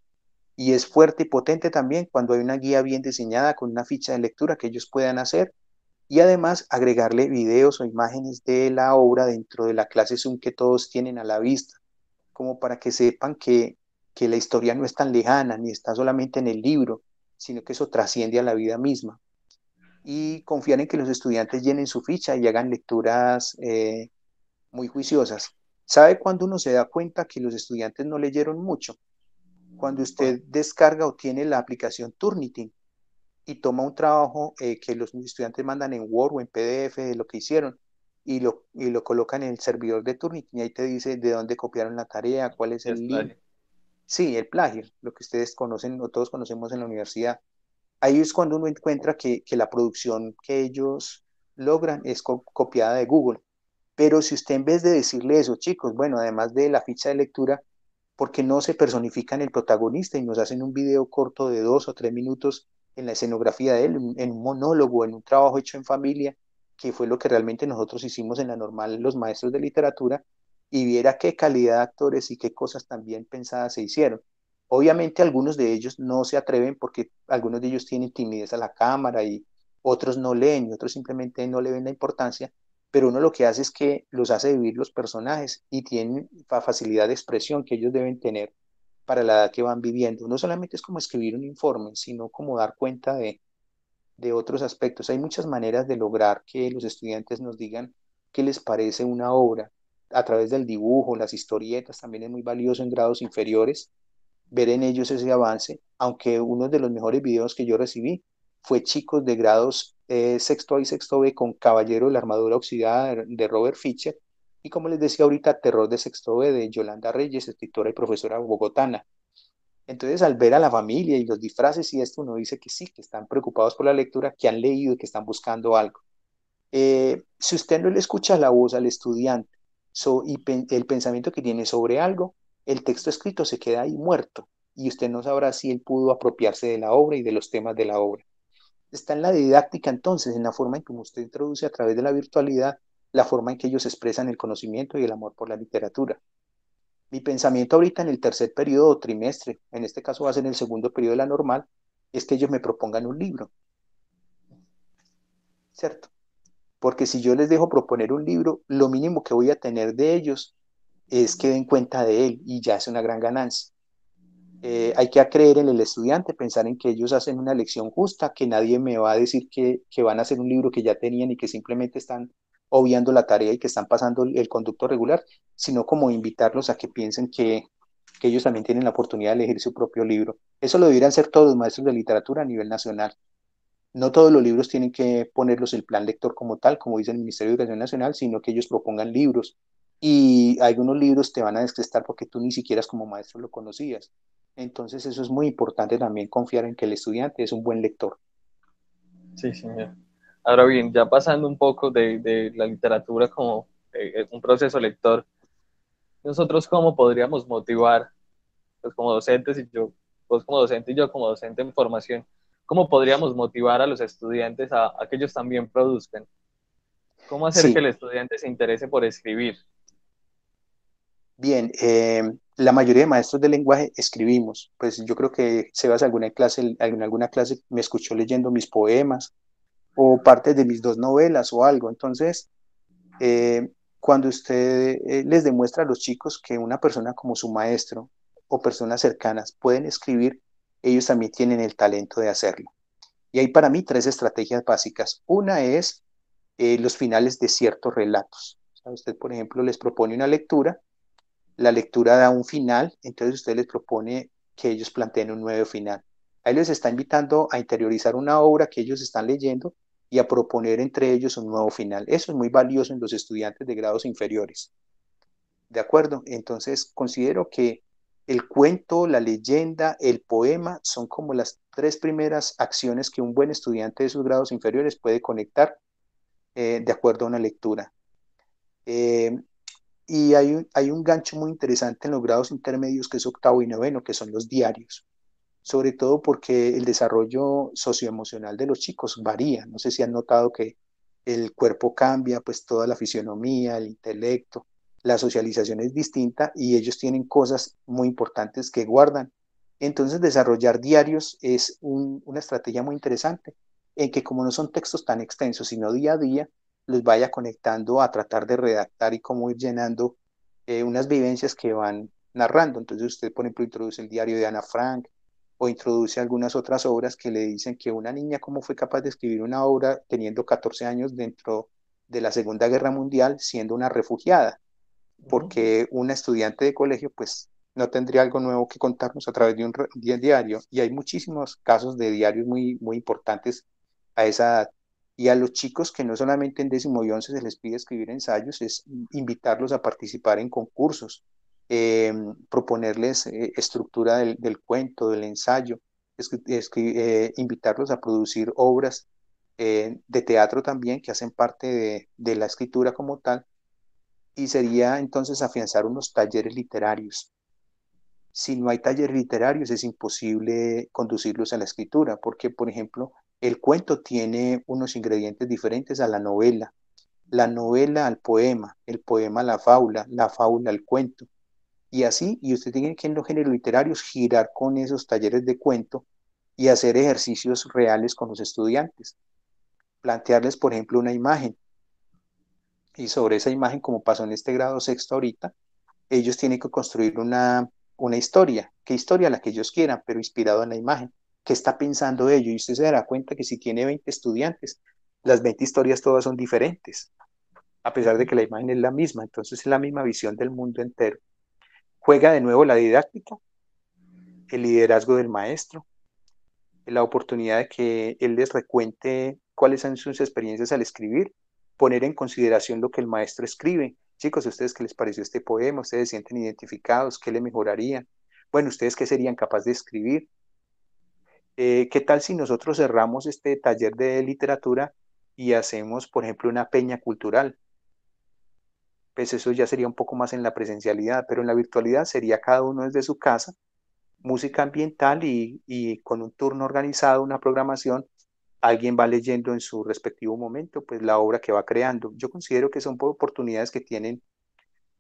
Y es fuerte y potente también cuando hay una guía bien diseñada con una ficha de lectura que ellos puedan hacer y además agregarle videos o imágenes de la obra dentro de la clase Zoom que todos tienen a la vista, como para que sepan que, que la historia no es tan lejana ni está solamente en el libro, sino que eso trasciende a la vida misma. Y confiar en que los estudiantes llenen su ficha y hagan lecturas eh, muy juiciosas. ¿Sabe cuándo uno se da cuenta que los estudiantes no leyeron mucho? Cuando usted descarga o tiene la aplicación Turnitin y toma un trabajo eh, que los estudiantes mandan en Word o en PDF de lo que hicieron y lo, y lo colocan en el servidor de Turnitin y ahí te dice de dónde copiaron la tarea, cuál es el link. Sí, el plagio, lo que ustedes conocen o todos conocemos en la universidad. Ahí es cuando uno encuentra que, que la producción que ellos logran es copiada de Google. Pero si usted en vez de decirle eso, chicos, bueno, además de la ficha de lectura, porque no se personifican el protagonista y nos hacen un video corto de dos o tres minutos en la escenografía de él, en un monólogo, en un trabajo hecho en familia, que fue lo que realmente nosotros hicimos en la normal los maestros de literatura, y viera qué calidad de actores y qué cosas también pensadas se hicieron. Obviamente algunos de ellos no se atreven porque algunos de ellos tienen timidez a la cámara y otros no leen y otros simplemente no le ven la importancia, pero uno lo que hace es que los hace vivir los personajes y tienen facilidad de expresión que ellos deben tener para la edad que van viviendo. No solamente es como escribir un informe, sino como dar cuenta de, de otros aspectos. Hay muchas maneras de lograr que los estudiantes nos digan qué les parece una obra. A través del dibujo, las historietas, también es muy valioso en grados inferiores ver en ellos ese avance, aunque uno de los mejores videos que yo recibí fue chicos de grados eh, sexto A y sexto B con Caballero de la Armadura Oxidada de Robert Fischer, y como les decía ahorita, Terror de Sexto B de Yolanda Reyes, escritora y profesora bogotana. Entonces, al ver a la familia y los disfraces y esto, uno dice que sí, que están preocupados por la lectura, que han leído y que están buscando algo. Eh, si usted no le escucha la voz al estudiante y el pensamiento que tiene sobre algo, el texto escrito se queda ahí muerto y usted no sabrá si él pudo apropiarse de la obra y de los temas de la obra. Está en la didáctica entonces, en la forma en que usted introduce a través de la virtualidad la forma en que ellos expresan el conocimiento y el amor por la literatura. Mi pensamiento ahorita en el tercer periodo o trimestre, en este caso va a ser el segundo periodo de la normal, es que ellos me propongan un libro. ¿Cierto? Porque si yo les dejo proponer un libro, lo mínimo que voy a tener de ellos es que den cuenta de él y ya es una gran ganancia. Eh, hay que creer en el estudiante, pensar en que ellos hacen una elección justa, que nadie me va a decir que, que van a hacer un libro que ya tenían y que simplemente están obviando la tarea y que están pasando el conducto regular, sino como invitarlos a que piensen que, que ellos también tienen la oportunidad de elegir su propio libro. Eso lo deberían ser todos los maestros de literatura a nivel nacional. No todos los libros tienen que ponerlos el plan lector como tal, como dice el Ministerio de Educación Nacional, sino que ellos propongan libros. Y algunos libros te van a descrestar porque tú ni siquiera como maestro lo conocías. Entonces eso es muy importante también confiar en que el estudiante es un buen lector.
Sí, señor. Ahora bien, ya pasando un poco de, la literatura como eh, un proceso lector, nosotros cómo podríamos motivar, pues como docentes y yo, como docente y yo como docente en formación, cómo podríamos motivar a los estudiantes a, que ellos también produzcan? ¿Cómo hacer que el estudiante se interese por escribir?
Bien, eh, la mayoría de maestros de lenguaje escribimos. Pues yo creo que Sebas alguna clase, en alguna clase me escuchó leyendo mis poemas o parte de mis dos novelas o algo. Entonces, eh, cuando usted eh, les demuestra a los chicos que una persona como su maestro o personas cercanas pueden escribir, ellos también tienen el talento de hacerlo. Y hay para mí tres estrategias básicas. Una es eh, los finales de ciertos relatos. usted, por ejemplo, les propone una lectura, la lectura da un final, entonces usted les propone que ellos planteen un nuevo final. Ahí les está invitando a interiorizar una obra que ellos están leyendo y a proponer entre ellos un nuevo final. Eso es muy valioso en los estudiantes de grados inferiores. ¿De acuerdo? Entonces, considero que el cuento, la leyenda, el poema son como las tres primeras acciones que un buen estudiante de sus grados inferiores puede conectar eh, de acuerdo a una lectura. Eh, y hay un, hay un gancho muy interesante en los grados intermedios que es octavo y noveno, que son los diarios, sobre todo porque el desarrollo socioemocional de los chicos varía. No sé si han notado que el cuerpo cambia, pues toda la fisionomía, el intelecto, la socialización es distinta y ellos tienen cosas muy importantes que guardan. Entonces, desarrollar diarios es una estrategia muy interesante, en que como no son textos tan extensos, sino día a día, los vaya conectando a tratar de redactar y cómo ir llenando eh, unas vivencias que van narrando. Entonces, usted, por ejemplo, introduce el diario de Ana Frank o introduce algunas otras obras que le dicen que una niña cómo fue capaz de escribir una obra teniendo 14 años dentro de la Segunda Guerra Mundial siendo una refugiada porque una estudiante de colegio pues no tendría algo nuevo que contarnos a través de un, diario. Y hay muchísimos casos de diarios muy, muy importantes a esa edad. Y a los chicos que no solamente en décimo y once se les pide escribir ensayos, es invitarlos a participar en concursos, eh, proponerles eh, estructura del, cuento, del ensayo, eh, invitarlos a producir obras de teatro también que hacen parte de, de la escritura como tal y sería entonces afianzar unos talleres literarios. Si no hay talleres literarios es imposible conducirlos a la escritura, porque por ejemplo el cuento tiene unos ingredientes diferentes a la novela, la novela al poema, el poema a la fábula, la fábula al cuento. Y así, y usted tiene que en los géneros literarios girar con esos talleres de cuento y hacer ejercicios reales con los estudiantes. Plantearles, por ejemplo, una imagen y sobre esa imagen, como pasó en este grado sexto ahorita, ellos tienen que construir una, una historia. ¿Qué historia? La que ellos quieran, pero inspirado en la imagen. ¿Qué está pensando ellos? Y usted se dará cuenta que si tiene 20 estudiantes, las 20 historias todas son diferentes, a pesar de que la imagen es la misma. Entonces es la misma visión del mundo entero. Juega de nuevo la didáctica, el liderazgo del maestro, la oportunidad de que él les recuente cuáles son sus experiencias al escribir poner en consideración lo que el maestro escribe. Chicos, ¿a ustedes qué les pareció este poema? ¿Ustedes se sienten identificados? ¿Qué le mejorarían? Bueno, ¿ustedes qué serían capaces de escribir? Eh, ¿Qué tal si nosotros cerramos este taller de literatura y hacemos, por ejemplo, una peña cultural? Pues eso ya sería un poco más en la presencialidad, pero en la virtualidad sería cada uno desde su casa, música ambiental y con un turno organizado, una programación alguien va leyendo en su respectivo momento, pues la obra que va creando. Yo considero que son oportunidades que tienen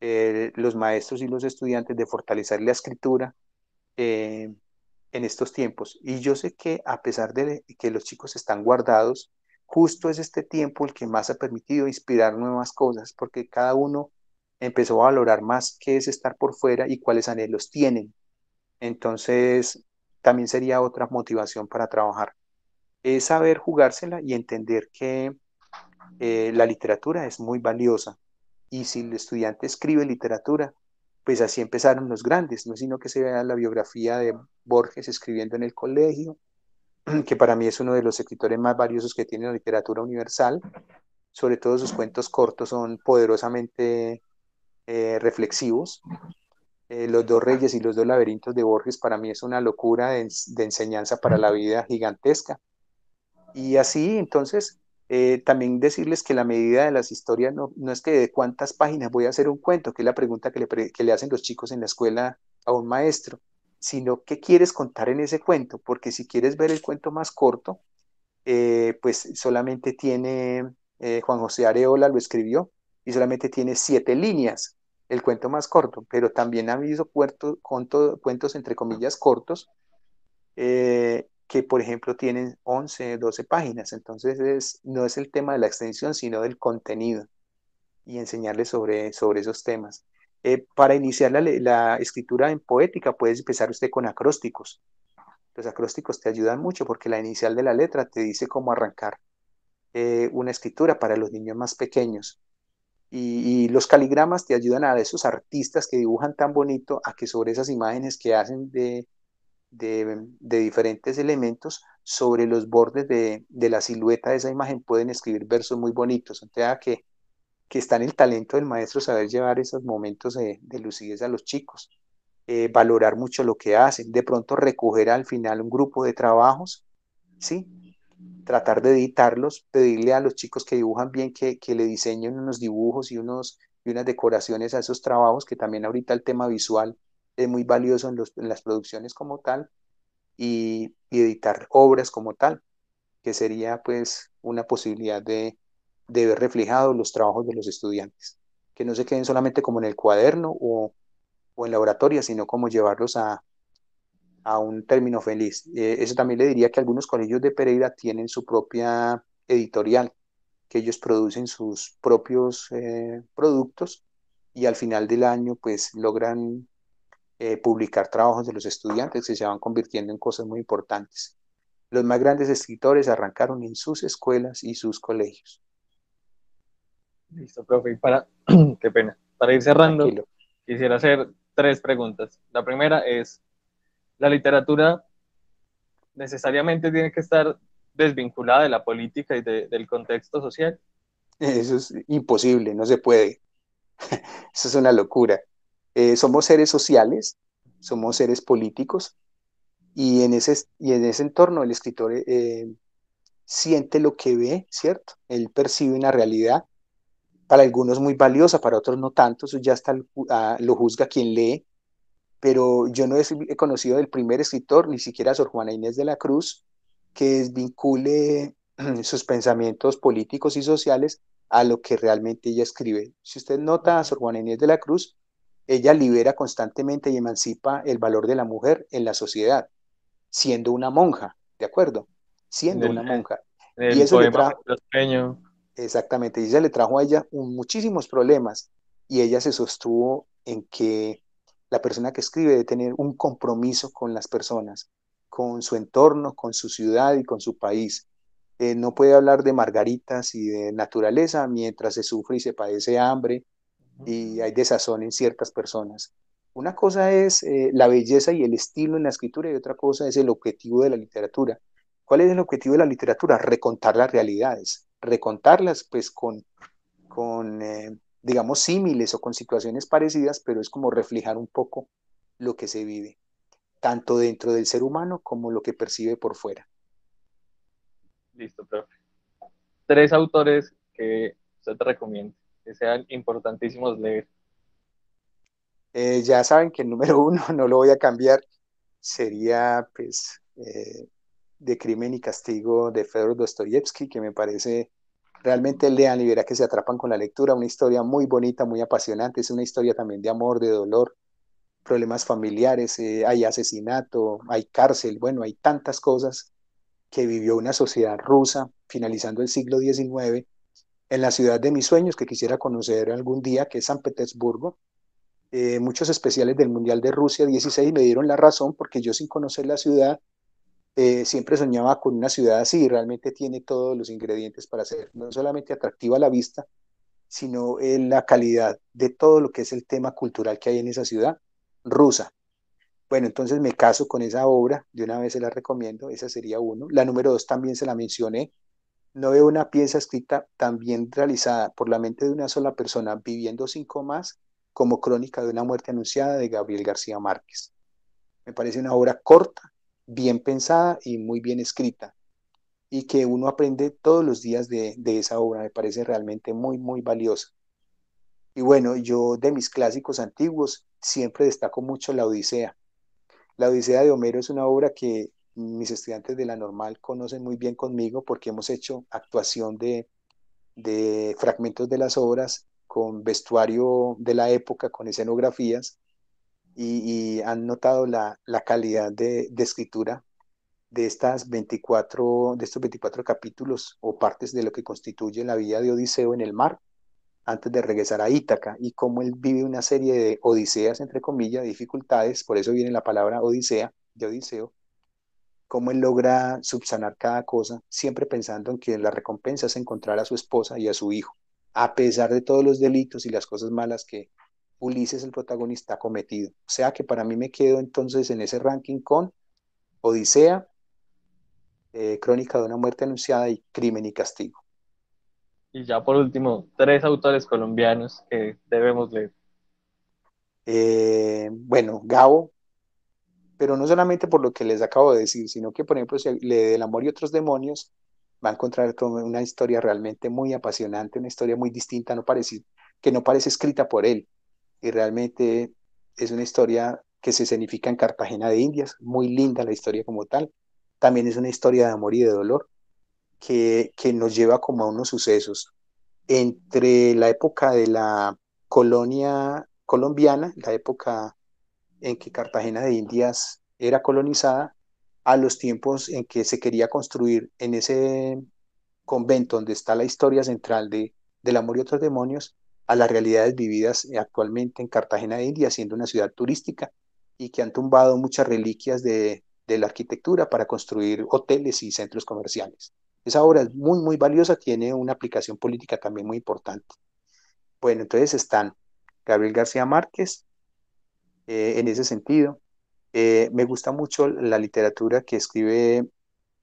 eh, los maestros y los estudiantes de fortalecer la escritura eh, en estos tiempos. Y yo sé que a pesar de que los chicos están guardados, justo es este tiempo el que más ha permitido inspirar nuevas cosas, porque cada uno empezó a valorar más qué es estar por fuera y cuáles anhelos tienen. Entonces, también sería otra motivación para trabajar es saber jugársela y entender que eh, la literatura es muy valiosa. Y si el estudiante escribe literatura, pues así empezaron los grandes, no sino que se vea la biografía de Borges escribiendo en el colegio, que para mí es uno de los escritores más valiosos que tiene la literatura universal. Sobre todo sus cuentos cortos son poderosamente eh, reflexivos. Eh, los dos reyes y los dos laberintos de Borges para mí es una locura de enseñanza para la vida gigantesca. Y así, entonces, eh, también decirles que la medida de las historias no, no, es que de cuántas páginas voy a hacer un cuento, que es la pregunta que le, que le hacen los chicos en la escuela a un maestro, sino qué quieres contar en ese cuento, porque si quieres ver el cuento más corto, eh, pues solamente tiene, eh, Juan José Areola lo escribió, y solamente tiene siete líneas, el cuento más corto, pero también ha habido cuentos, cuentos entre comillas cortos, que, por ejemplo, tienen 11, 12 páginas. Entonces, es, no es el tema de la extensión, sino del contenido y enseñarles sobre, sobre esos temas. Eh, para iniciar la, la, escritura en poética, puedes empezar usted con acrósticos. Los acrósticos te ayudan mucho porque la inicial de la letra te dice cómo arrancar eh, una escritura para los niños más pequeños. Y, y, los caligramas te ayudan a esos artistas que dibujan tan bonito a que sobre esas imágenes que hacen de, de, diferentes elementos sobre los bordes de, la silueta de esa imagen pueden escribir versos muy bonitos. O sea que, que está en el talento del maestro saber llevar esos momentos de, lucidez a los chicos. eh, valorar mucho lo que hacen, de pronto recoger al final un grupo de trabajos, ¿sí? Tratar de editarlos, pedirle a los chicos que dibujan bien que, que le diseñen unos dibujos y, unos, y unas decoraciones a esos trabajos, que también ahorita el tema visual es muy valioso en, los, en las producciones como tal, y, y, editar obras como tal, que sería pues una posibilidad de, de ver reflejados los trabajos de los estudiantes, que no se queden solamente como en el cuaderno o, o en la oratoria, sino como llevarlos a, a un término feliz. Eh, eso también le diría que algunos colegios de Pereira tienen su propia editorial, que ellos producen sus propios eh, productos y al final del año pues logran eh, publicar trabajos de los estudiantes que se van convirtiendo en cosas muy importantes. Los más grandes escritores arrancaron en sus escuelas y sus colegios.
Listo, profe. Y para, qué pena. Para ir cerrando, Tranquilo. quisiera hacer tres preguntas. La primera es, ¿la literatura necesariamente tiene que estar desvinculada de la política y de, del contexto social?
Eso es imposible, no se puede. Eso es una locura. Eh, somos seres sociales, somos seres políticos, y en ese, y en ese entorno el escritor eh, siente lo que ve, ¿cierto? Él percibe una realidad para algunos muy valiosa, para otros no tanto, eso ya está, uh, lo juzga quien lee, pero yo no he, conocido el primer escritor, ni siquiera a Sor Juana Inés de la Cruz, que desvincule sus pensamientos políticos y sociales a lo que realmente ella escribe. Si usted nota a Sor Juana Inés de la Cruz, ella libera constantemente y emancipa el valor de la mujer en la sociedad, siendo una monja, ¿de acuerdo? Siendo una monja.
y eso le trajo,
Exactamente, y ella le trajo a ella muchísimos problemas y ella se sostuvo en que la persona que escribe debe tener un compromiso con las personas, con su entorno, con su ciudad y con su país. Eh, no puede hablar de margaritas y de naturaleza mientras se sufre y se padece hambre y hay desazón en ciertas personas. Una cosa es eh, la belleza y el estilo en la escritura y otra cosa es el objetivo de la literatura. ¿Cuál es el objetivo de la literatura? Recontar las realidades recontarlas pues con, con eh, digamos, símiles o con situaciones parecidas, pero es como reflejar un poco lo que se vive, tanto dentro del ser humano como lo que percibe por fuera.
Listo, profe. Tres autores que te recomienda, que sean importantísimos leer.
Eh, ya saben que el número uno no lo voy a cambiar, sería pues eh, de Crimen y Castigo de Fedor Dostoyevsky, que me parece realmente lean y verá que se atrapan con la lectura, una historia muy bonita, muy apasionante, es una historia también de amor, de dolor, problemas familiares, eh, hay asesinato, hay cárcel, bueno, hay tantas cosas que vivió una sociedad rusa finalizando el siglo XIX en la ciudad de mis sueños que quisiera conocer algún día, que es San Petersburgo. Eh, muchos especiales del Mundial de Rusia 16 me dieron la razón porque yo sin conocer la ciudad eh, siempre soñaba con una ciudad así, realmente tiene todos los ingredientes para ser no solamente atractiva a la vista, sino en la calidad de todo lo que es el tema cultural que hay en esa ciudad rusa. Bueno, entonces me caso con esa obra, de una vez se la recomiendo, esa sería uno. La número dos también se la mencioné. No veo una pieza escrita tan bien realizada por la mente de una sola persona viviendo cinco más como Crónica de una muerte anunciada de Gabriel García Márquez. Me parece una obra corta, bien pensada y muy bien escrita y que uno aprende todos los días de, esa obra, me parece realmente muy, muy valiosa. Y bueno, yo de mis clásicos antiguos siempre destaco mucho la Odisea. La Odisea de Homero es una obra que mis estudiantes de la normal conocen muy bien conmigo porque hemos hecho actuación de, de fragmentos de las obras con vestuario de la época, con escenografías, y, han notado la, la calidad de, escritura de, estas 24, de estos 24 capítulos o partes de lo que constituye la vida de Odiseo en el mar antes de regresar a Ítaca y cómo él vive una serie de odiseas, entre comillas, dificultades, por eso viene la palabra Odisea, de Odiseo, cómo él logra subsanar cada cosa, siempre pensando en que la recompensa es encontrar a su esposa y a su hijo, a pesar de todos los delitos y las cosas malas que, Ulises, el protagonista, ha cometido. O sea que para mí me quedo entonces en ese ranking con Odisea, eh, Crónica de una muerte anunciada y Crimen y Castigo.
Y ya por último, tres autores colombianos que debemos leer.
Eh, bueno, Gabo, pero no solamente por lo que les acabo de decir, sino que, por ejemplo, si lee El amor y otros demonios, va a encontrar una historia realmente muy apasionante, una historia muy distinta, no parece, que no parece escrita por él. Y realmente es una historia que se escenifica en Cartagena de Indias, muy linda la historia como tal. También es una historia de amor y de dolor que, que nos lleva como a unos sucesos entre la época de la colonia colombiana, la época en que Cartagena de Indias era colonizada, a los tiempos en que se quería construir en ese convento donde está la historia central de, del amor y otros demonios, a las realidades vividas actualmente en Cartagena de Indias, siendo una ciudad turística y que han tumbado muchas reliquias de, de la arquitectura para construir hoteles y centros comerciales. Esa obra es muy, muy valiosa, tiene una aplicación política también muy importante. Bueno, entonces están Gabriel García Márquez, eh, en ese sentido. Eh, me gusta mucho la literatura que escribe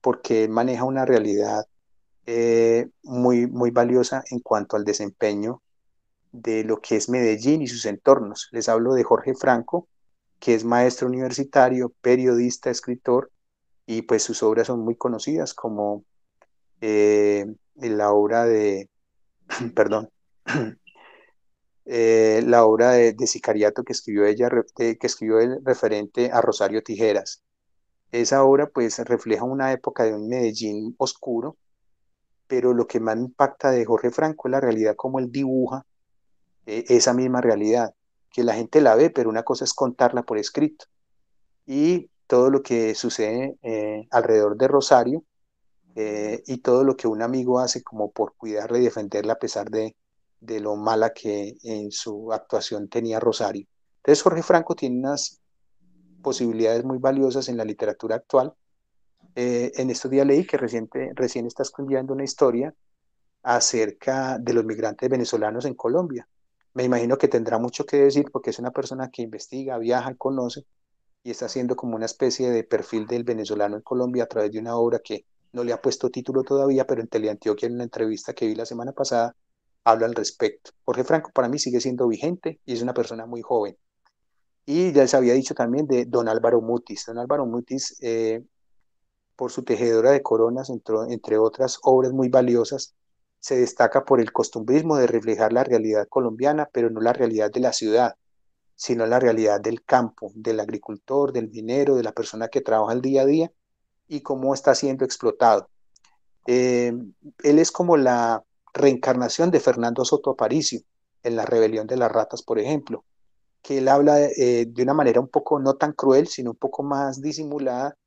porque maneja una realidad eh, muy, muy valiosa en cuanto al desempeño de lo que es Medellín y sus entornos. Les hablo de Jorge Franco, que es maestro universitario, periodista, escritor, y pues sus obras son muy conocidas como la obra de, perdón, eh, la obra de, Sicariato que escribió ella, que escribió el referente a Rosario Tijeras. Esa obra pues refleja una época de un Medellín oscuro, pero lo que más impacta de Jorge Franco es la realidad como él dibuja eh, esa misma realidad, que la gente la ve, pero una cosa es contarla por escrito. Y todo lo que sucede eh, alrededor de Rosario y todo lo que un amigo hace como por cuidarla y defenderla a pesar de, de lo mala que en su actuación tenía Rosario. Entonces Jorge Franco tiene unas posibilidades muy valiosas en la literatura actual. Eh, en estos días leí que reciente, recién está escribiendo una historia acerca de los migrantes venezolanos en Colombia. Me imagino que tendrá mucho que decir porque es una persona que investiga, viaja, conoce y está haciendo como una especie de perfil del venezolano en Colombia a través de una obra que no le ha puesto título todavía, pero en Teleantioquia en una entrevista que vi la semana pasada habla al respecto. Jorge Franco para mí sigue siendo vigente y es una persona muy joven. Y ya les había dicho también de don Álvaro Mutis. Don Álvaro Mutis, eh, por su tejedora de coronas, entre, entre otras obras muy valiosas, se destaca por el costumbrismo de reflejar la realidad colombiana, pero no la realidad de la ciudad, sino la realidad del campo, del agricultor, del minero, de la persona que trabaja el día a día y cómo está siendo explotado. Eh, él es como la reencarnación de Fernando Soto Aparicio en la rebelión de las ratas, por ejemplo, que él habla eh, de una manera un poco no tan cruel, sino un poco más disimulada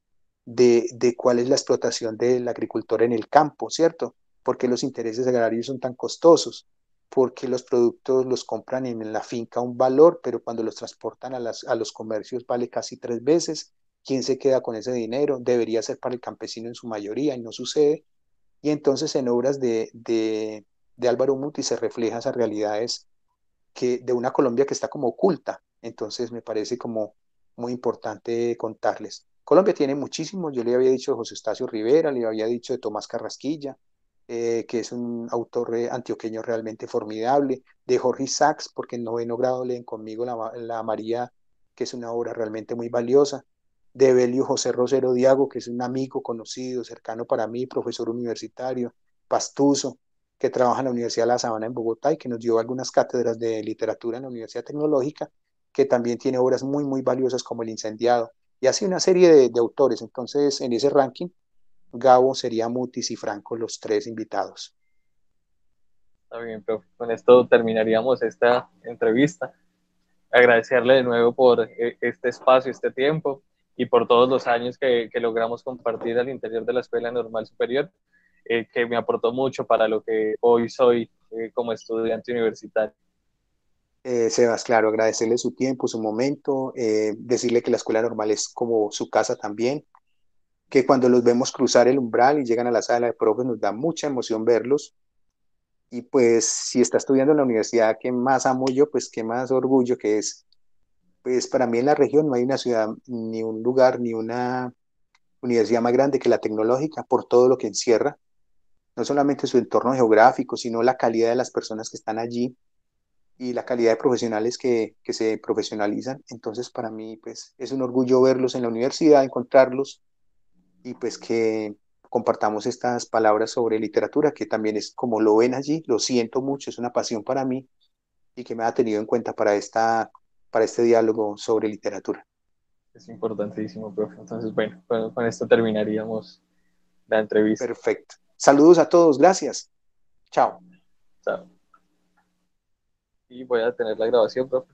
de, de cuál es la explotación del agricultor en el campo, ¿cierto? Porque los intereses agrarios son tan costosos, porque los productos los compran en la finca un valor, pero cuando los transportan a, las, a los comercios vale casi tres veces. ¿Quién se queda con ese dinero? Debería ser para el campesino en su mayoría y no sucede. Y entonces en obras de, de, Álvaro Muti se reflejan esas realidades que, de una Colombia que está como oculta. Entonces me parece como muy importante contarles. Colombia tiene muchísimos, yo le había dicho de José Estacio Rivera, le había dicho de Tomás Carrasquilla, eh, que es un autor antioqueño realmente formidable, de Jorge Sachs, porque en noveno grado leen conmigo la, la María, que es una obra realmente muy valiosa, de Belio José Rosero Diago, que es un amigo conocido, cercano para mí, profesor universitario, pastuso, que trabaja en la Universidad de La Sabana en Bogotá y que nos dio algunas cátedras de literatura en la Universidad Tecnológica, que también tiene obras muy, muy valiosas como El Incendiado, y así una serie de, autores. Entonces, en ese ranking, Gabo sería Mutis y Franco los tres invitados.
Está bien, pero con esto terminaríamos esta entrevista. Agradecerle de nuevo por eh, este espacio, este tiempo y por todos los años que, logramos compartir al interior de la Escuela Normal Superior, eh, que me aportó mucho para lo que hoy soy eh, como estudiante universitario.
Eh, Sebas, claro, agradecerle su tiempo, su momento, eh, decirle que la Escuela Normal es como su casa también, que cuando los vemos cruzar el umbral y llegan a la sala de profes nos da mucha emoción verlos. Y pues si está estudiando en la universidad que más amo yo, pues qué más orgullo que es pues para mí en la región no hay una ciudad, ni un lugar, ni una universidad más grande que la tecnológica por todo lo que encierra, no solamente su entorno geográfico, sino la calidad de las personas que están allí, y la calidad de profesionales que, que, se profesionalizan. Entonces, para mí, pues, es un orgullo verlos en la universidad, encontrarlos y pues que compartamos estas palabras sobre literatura, que también es como lo ven allí, lo siento mucho, es una pasión para mí y que me ha tenido en cuenta para, esta, para este diálogo sobre literatura.
Es importantísimo, profe. Entonces, bueno, con, con esto terminaríamos la entrevista.
Perfecto. Saludos a todos, gracias. Chao.
Chao. Y voy a tener la grabación, profe.